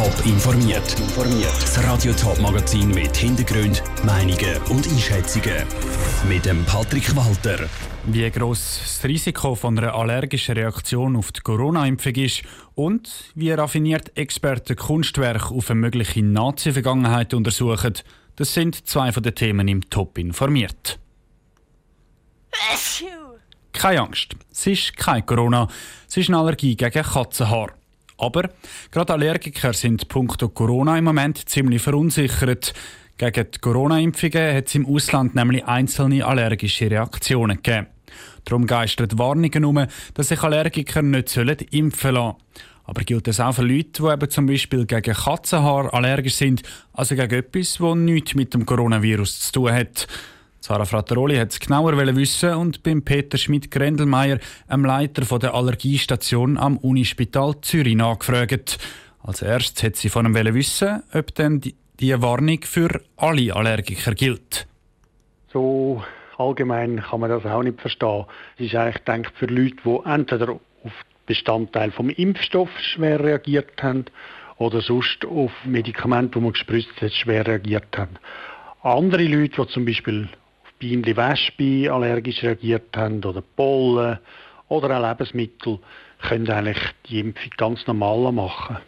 Top informiert. Das Radio Top Magazin mit Hintergrund, Meinungen und Einschätzungen mit dem Patrick Walter. Wie groß das Risiko von einer allergischen Reaktion auf die Corona-Impfung ist und wie raffiniert Experten Kunstwerke auf eine mögliche Nazi-Vergangenheit untersuchen, das sind zwei von den Themen im Top informiert. Keine Angst, es ist kein Corona, es ist eine Allergie gegen Katzenhaar. Aber gerade Allergiker sind punkto Corona im Moment ziemlich verunsichert. Gegen die Corona-Impfungen hat es im Ausland nämlich einzelne allergische Reaktionen gegeben. Darum geistert Warnungen um, dass sich Allergiker nicht impfen lassen Aber gilt das auch für Leute, die eben zum Beispiel gegen Katzenhaar allergisch sind, also gegen etwas, das nichts mit dem Coronavirus zu tun hat? Sarah Frattaroli hat es genauer wissen und beim Peter Schmidt-Grendelmeier, einem Leiter der Allergiestation am Unispital Zürich, nachgefragt. Als erstes hat sie von ihm wissen, ob denn die, die Warnung für alle Allergiker gilt. So allgemein kann man das auch nicht verstehen. Es ist eigentlich gedacht für Leute, die entweder auf Bestandteil vom Impfstoff schwer reagiert haben oder sonst auf Medikamente, die man gespritzt hat, schwer reagiert haben. Andere Leute, die zum Beispiel Bienen, Wespe allergisch reagiert haben oder Pollen oder auch Lebensmittel, können eigentlich die Impfung ganz normal machen.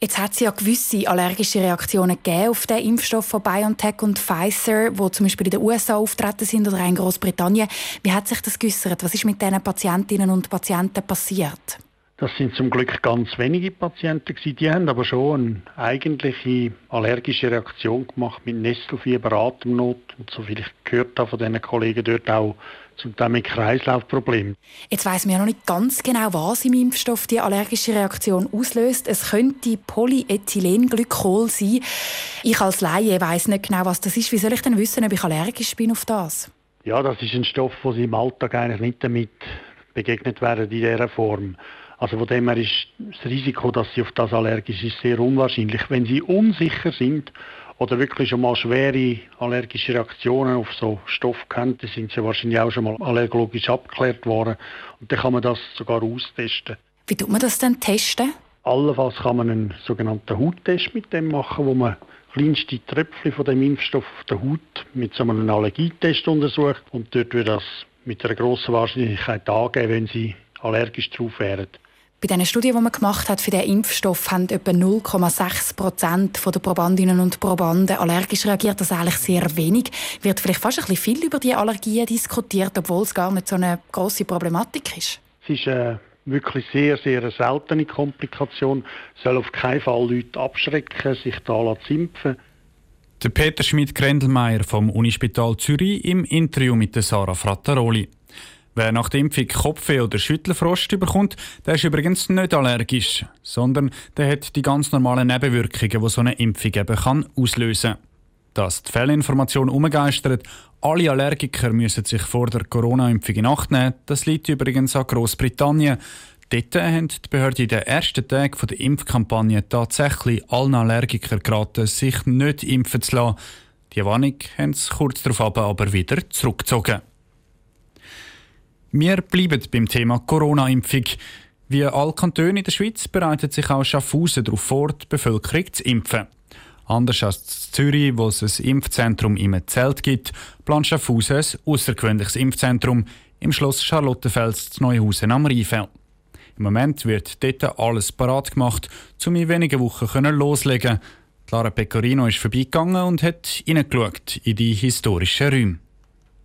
Jetzt hat es ja gewisse allergische Reaktionen gegeben auf den Impfstoff von BioNTech und Pfizer, wo zum Beispiel in den USA auftreten sind oder in Großbritannien. Wie hat sich das geäußert? Was ist mit diesen Patientinnen und Patienten passiert? Das sind zum Glück ganz wenige Patienten gewesen. Die haben aber schon eine eigentliche allergische Reaktion gemacht mit Nesselfieber, Atemnot und so viel ich gehört habe von diesen Kollegen dort auch zum Teil mit Kreislaufproblemen. Jetzt weiss man ja noch nicht ganz genau, was im Impfstoff die allergische Reaktion auslöst. Es könnte Polyethylenglykol sein. Ich als Laie weiss nicht genau, was das ist. Wie soll ich denn wissen, ob ich allergisch bin auf das? Ja, das ist ein Stoff, wo Sie im Alltag eigentlich nicht damit begegnet werden in dieser Form. Also von dem her ist das Risiko, dass sie auf das allergisch ist, sehr unwahrscheinlich. Wenn sie unsicher sind oder wirklich schon mal schwere allergische Reaktionen auf so Stoff kennen, dann sind sie wahrscheinlich auch schon mal allergologisch abgeklärt worden. Und dann kann man das sogar austesten. Wie tut man das dann testen? Allenfalls kann man einen sogenannten Hauttest mit dem machen, wo man kleinste Tröpfchen von dem Impfstoff auf der Haut mit so einem Allergietest untersucht und dort wird das mit einer grossen Wahrscheinlichkeit angeben, wenn sie allergisch drauf wären. Bei diesen Studien, die man gemacht hat für den Impfstoff, haben etwa 0,6 Prozent der Probandinnen und Probanden allergisch reagiert. Das ist eigentlich sehr wenig. Wird vielleicht fast ein bisschen viel über die Allergien diskutiert, obwohl es gar nicht so eine große Problematik ist. Es ist eine wirklich sehr, sehr seltene Komplikation. Es soll auf keinen Fall Leute abschrecken, sich da zu impfen. Der Peter Schmidt-Grendelmeier vom Unispital Zürich im Interview mit Sarah Frattaroli. Wer nach der Impfung Kopfweh oder Schüttelfrost bekommt, der ist übrigens nicht allergisch, sondern der hat die ganz normalen Nebenwirkungen, die so eine Impfung eben kann auslösen. Dass die Fehlinformation umgeistert, alle Allergiker müssen sich vor der Corona-Impfung in Acht nehmen, das liegt übrigens an Großbritannien. Dort haben die Behörden in den ersten Tagen der Impfkampagne tatsächlich allen Allergikern geraten, sich nicht impfen zu lassen. Die Warnung haben sie kurz darauf aber wieder zurückgezogen. Wir bleiben beim Thema Corona-Impfung. Wie alle Kantone in der Schweiz bereitet sich auch Schaffhausen darauf vor, die Bevölkerung zu impfen. Anders als in Zürich, wo es ein Impfzentrum im Zelt gibt, plant Schaffhausen ein außergewöhnliches Impfzentrum im Schloss Charlottenfels zu Neuhausen am Rheinfeld. Im Moment wird dort alles parat gemacht, um in wenigen Wochen loslegen Clara Pecorino ist vorbeigegangen und hat hineingeschaut in die historischen Räume.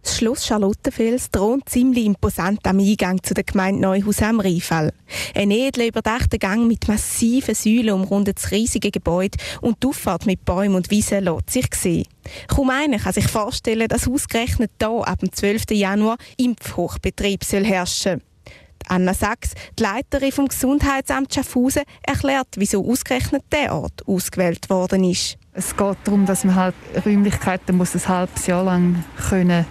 Das Schloss Charlottenfels thront ziemlich imposant am Eingang zu der Gemeinde Neuhaus am Rheinfall. Ein edler, überdachter Gang mit massiven Säulen umrundet das riesige Gebäude und die Auffahrt mit Bäumen und Wiesen lässt sich sehen. Kaum einer kann sich vorstellen, dass ausgerechnet hier ab dem 12. Januar Impfhochbetrieb soll herrschen Anna Sachs, die Leiterin vom Gesundheitsamt Schaffhausen, erklärt, wieso ausgerechnet der Ort ausgewählt worden ist. Es geht darum, dass man halt Räumlichkeiten muss ein halbes Jahr lang können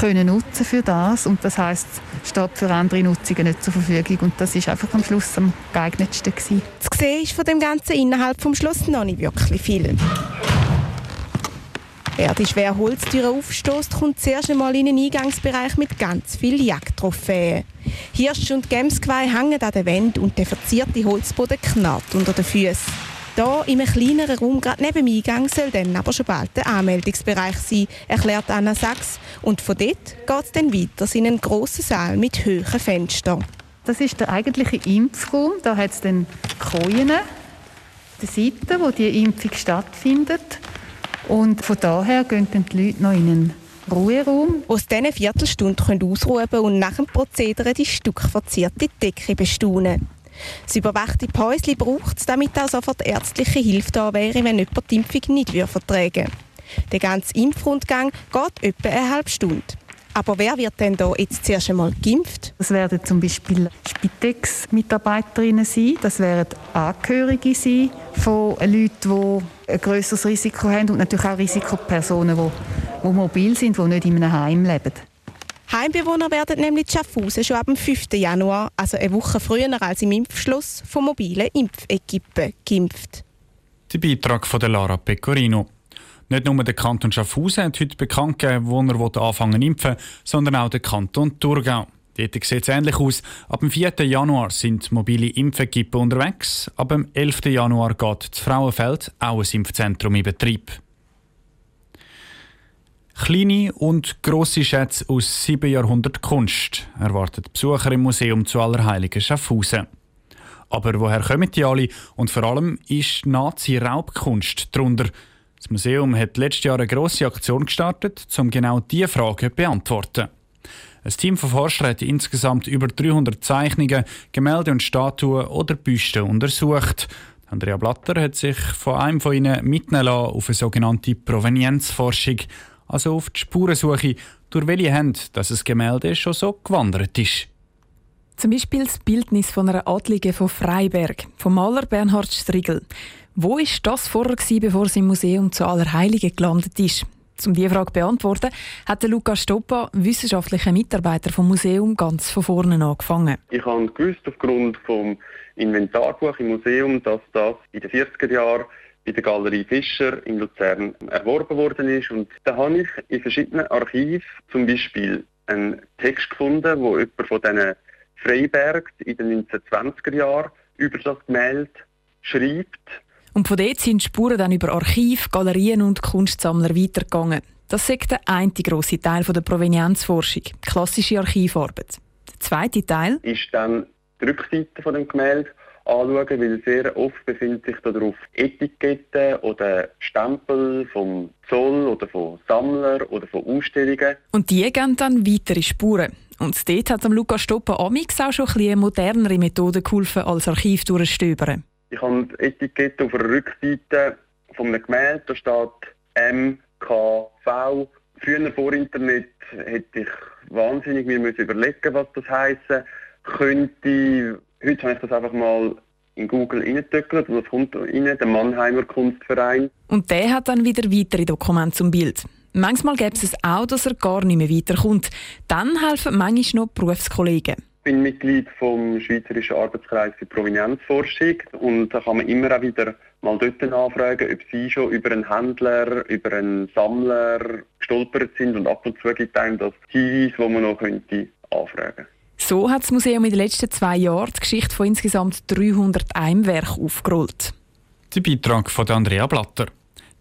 können nutzen für das und das heißt steht für andere Nutzungen nicht zur Verfügung und das ist einfach am Schluss am geeignetsten gewesen. Zu sehen ist von dem Ganzen innerhalb vom Schloss noch nicht wirklich viel. Wer die schwere Holztüre aufstößt, kommt zuerst einmal in einen Eingangsbereich mit ganz vielen Jagdtrophäen. Hirsch und Gemsgeweih hängen an der Wand und der verzierte Holzboden knarrt unter den Füßen. Hier in einem kleineren Raum, gerade neben dem Eingang, soll dann aber schon bald der Anmeldungsbereich sein, erklärt Anna Sachs. Und von dort geht es dann weiter in einen grossen Saal mit hohen Fenstern. Das ist der eigentliche Impfraum. Da hat es dann Kojen, die Seite, wo die Impfung stattfindet. Und von daher gehen dann die Leute noch in einen Ruheraum. Aus diesen Viertelstunden können ausruhen und nach dem Prozedere die stuckverzierte Decke bestaunen. Das überwachte Päuschen braucht es, damit auch sofort ärztliche Hilfe da wäre, wenn jemand die Impfung nicht vertragen. Der ganze Impfrundgang geht etwa eine halbe Stunde. Aber wer wird denn da jetzt zuerst einmal geimpft? Das werden zum Beispiel Spitex-Mitarbeiterinnen sein, das werden Angehörige sein von Leuten, die ein grösseres Risiko haben und natürlich auch Risikopersonen, die, die mobil sind, die nicht in einem Heim leben. Heimbewohner werden nämlich Schaffhausen schon ab dem 5. Januar, also eine Woche früher als im Impfschluss, von mobilen Impfequipen geimpft. Der Beitrag von Lara Pecorino. Nicht nur der Kanton Schaffhausen hat heute bekannt gegeben, wo er anfangen zu impfen sondern auch der Kanton Thurgau. Dort sieht es ähnlich aus. Ab dem 4. Januar sind mobile Impfequipen unterwegs. Ab dem 11. Januar geht das Frauenfeld auch ein Impfzentrum in Betrieb. Kleine und grosse Schätze aus sieben Jahrhunderten Kunst erwartet Besucher im Museum zu Allerheiligen Schaffhausen. Aber woher kommen die alle? Und vor allem ist Nazi-Raubkunst darunter. Das Museum hat letztes Jahr eine grosse Aktion gestartet, um genau diese Frage zu beantworten. Ein Team von Forschern hat insgesamt über 300 Zeichnungen, Gemälde und Statuen oder Büsten untersucht. Andrea Blatter hat sich von einem von ihnen mitnehmen lassen auf eine sogenannte Provenienzforschung, also auf die Spurensuche, durch welche Hand dass ein Gemälde schon so gewandert ist. Zum Beispiel das Bildnis von einer Adligen von Freiberg, vom Maler Bernhard Strigel. Wo war das vorher, bevor es im Museum zu Allerheiligen gelandet ist? Um diese Frage zu beantworten, hat Luca Stoppa, wissenschaftlicher Mitarbeiter vom Museum, ganz von vorne angefangen. Ich habe gewusst, aufgrund des Inventarbuch im Museum, dass das in den 40er Jahren bei der Galerie Fischer in Luzern erworben worden ist. Und da habe ich in verschiedenen Archiven zum Beispiel einen Text gefunden, wo jemand von diesen Freiberg in den 1920er Jahren über das Gemälde schreibt. Und von dort sind Spuren dann über Archiv, Galerien und Kunstsammler weitergegangen. Das ist der eine grosse Teil der Provenienzforschung, klassische Archivarbeit. Der zweite Teil ist dann die Rückseite von dem Gemälde anschauen, weil sehr oft befinden sich darauf Etiketten oder Stempel vom Zoll oder von Sammlern oder von Ausstellungen. Und die geben dann weitere Spuren. Und dort hat Luca Stoppa Amix auch schon eine modernere Methode geholfen als Archiv durchstöbern. Ich habe die Etikette auf der Rückseite von einem Gemälde, da steht MKV. Früher vor Internet hätte ich wahnsinnig mir überlegen was das heißen könnte. Heute habe ich das einfach mal in Google reingedrückt und das kommt rein, der Mannheimer Kunstverein. Und der hat dann wieder weitere Dokumente zum Bild. Manchmal gibt es auch, dass er gar nicht mehr weiterkommt. Dann helfen manchmal noch Berufskollegen. Ich bin Mitglied vom Schweizerischen Arbeitskreis für Provenienzforschung und da kann man immer auch wieder mal dort anfragen, ob sie schon über einen Händler, über einen Sammler gestolpert sind und ab und zu gibt einem das Hinweis, wo man noch könnte anfragen So hat das Museum in den letzten zwei Jahren die Geschichte von insgesamt 300 Eimwerken aufgerollt. Der Beitrag von Andrea Blatter.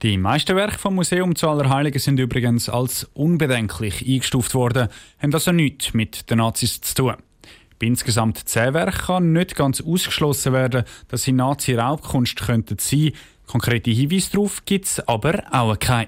Die meisten Werke vom Museum zu Allerheiligen sind übrigens als unbedenklich eingestuft worden, haben also nichts mit den Nazis zu tun. Bei insgesamt zehn Werken kann nicht ganz ausgeschlossen werden, dass sie Nazi-Raubkunst könnten sein. Konkrete Hinweise darauf gibt es aber auch keine.